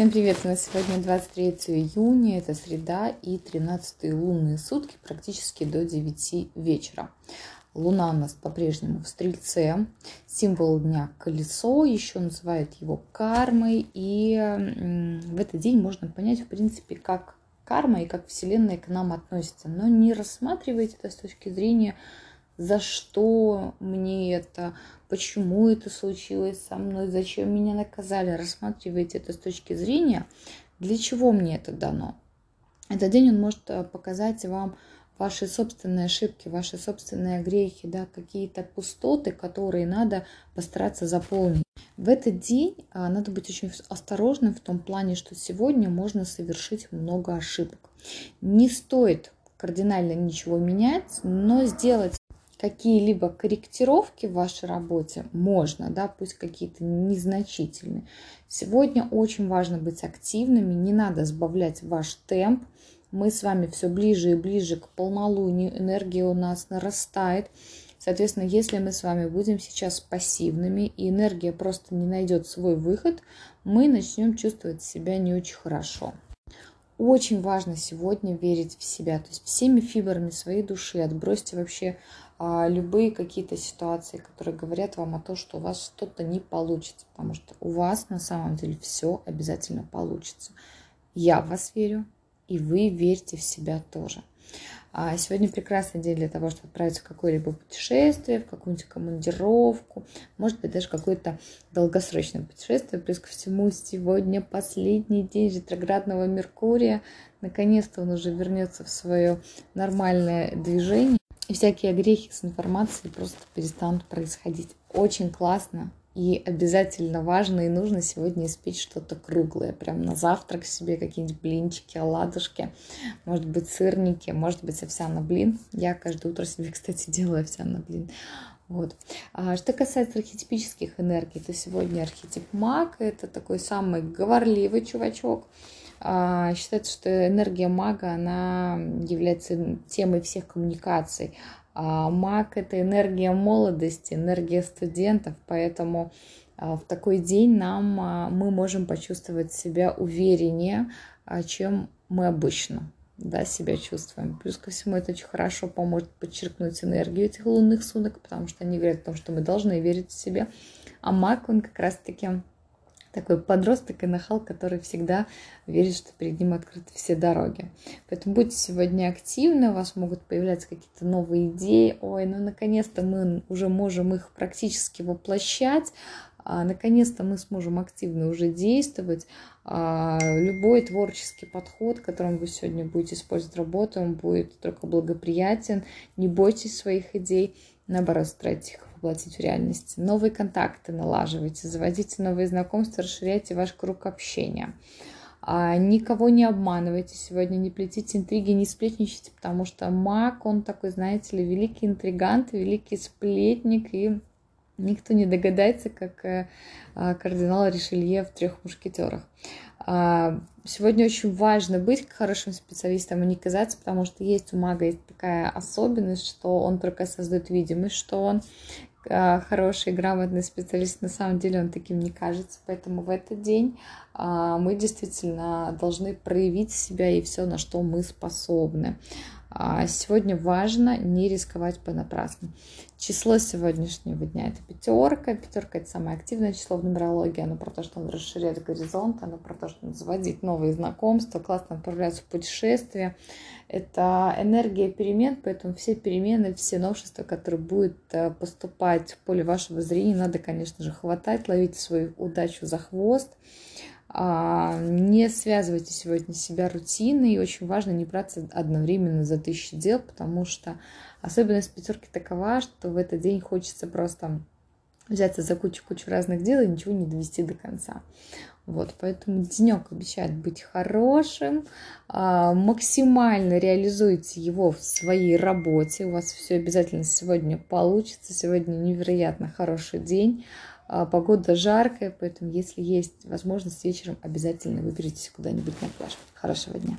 Всем привет! У нас сегодня 23 июня, это среда и 13 лунные сутки, практически до 9 вечера. Луна у нас по-прежнему в Стрельце, символ дня колесо, еще называют его кармой, и в этот день можно понять, в принципе, как карма и как Вселенная к нам относится, но не рассматривайте это с точки зрения за что мне это, почему это случилось со мной, зачем меня наказали. Рассматривайте это с точки зрения, для чего мне это дано. Этот день он может э, показать вам ваши собственные ошибки, ваши собственные грехи, да, какие-то пустоты, которые надо постараться заполнить. В этот день а, надо быть очень осторожным в том плане, что сегодня можно совершить много ошибок. Не стоит кардинально ничего менять, но сделать какие-либо корректировки в вашей работе можно, да, пусть какие-то незначительные. Сегодня очень важно быть активными, не надо сбавлять ваш темп. Мы с вами все ближе и ближе к полнолунию, энергия у нас нарастает. Соответственно, если мы с вами будем сейчас пассивными и энергия просто не найдет свой выход, мы начнем чувствовать себя не очень хорошо. Очень важно сегодня верить в себя, то есть всеми фибрами своей души отбросьте вообще а, любые какие-то ситуации, которые говорят вам о том, что у вас что-то не получится, потому что у вас на самом деле все обязательно получится. Я в вас верю, и вы верьте в себя тоже. А сегодня прекрасный день для того, чтобы отправиться в какое-либо путешествие, в какую-нибудь командировку, может быть, даже какое-то долгосрочное путешествие. Плюс ко всему, сегодня последний день ретроградного Меркурия. Наконец-то он уже вернется в свое нормальное движение. И всякие грехи с информацией просто перестанут происходить. Очень классно, и обязательно важно и нужно сегодня испечь что-то круглое. Прям на завтрак себе какие-нибудь блинчики, оладушки, может быть сырники, может быть овсяный блин. Я каждое утро себе, кстати, делаю овсяный блин. Вот. А что касается архетипических энергий, то сегодня архетип маг – это такой самый говорливый чувачок. А, считается, что энергия мага, она является темой всех коммуникаций. А маг – это энергия молодости, энергия студентов, поэтому а, в такой день нам а, мы можем почувствовать себя увереннее, чем мы обычно да, себя чувствуем. Плюс ко всему это очень хорошо поможет подчеркнуть энергию этих лунных суток, потому что они говорят о том, что мы должны верить в себя. А маг, он как раз-таки такой подросток и нахал, который всегда верит, что перед ним открыты все дороги. Поэтому будьте сегодня активны, у вас могут появляться какие-то новые идеи. Ой, ну наконец-то мы уже можем их практически воплощать. А, наконец-то мы сможем активно уже действовать. А, любой творческий подход, которым вы сегодня будете использовать работу, он будет только благоприятен. Не бойтесь своих идей, наоборот, старайтесь их воплотить в реальность. Новые контакты налаживайте, заводите новые знакомства, расширяйте ваш круг общения. А, никого не обманывайте сегодня, не плетите интриги, не сплетничайте, потому что маг, он такой, знаете ли, великий интригант, великий сплетник, и никто не догадается, как э, а, кардинал Ришелье в трех мушкетерах. А, сегодня очень важно быть хорошим специалистом и не казаться, потому что есть у мага есть такая особенность, что он только создает видимость, что он хороший, грамотный специалист, на самом деле он таким не кажется. Поэтому в этот день а, мы действительно должны проявить себя и все, на что мы способны. А сегодня важно не рисковать понапрасну. Число сегодняшнего дня это пятерка. Пятерка это самое активное число в нумерологии. Оно про то, что он расширяет горизонт, оно про то, что он заводит новые знакомства, классно отправляется в путешествие. Это энергия перемен, поэтому все перемены, все новшества, которые будут э, поступать в поле вашего зрения, надо, конечно же, хватать, ловить свою удачу за хвост. А, не связывайте сегодня себя рутиной. И очень важно не браться одновременно за тысячи дел, потому что особенность пятерки такова, что в этот день хочется просто взяться за кучу-кучу разных дел и ничего не довести до конца. Вот, поэтому денек обещает быть хорошим, а, максимально реализуйте его в своей работе, у вас все обязательно сегодня получится, сегодня невероятно хороший день, погода жаркая, поэтому если есть возможность вечером, обязательно выберитесь куда-нибудь на пляж. Хорошего дня!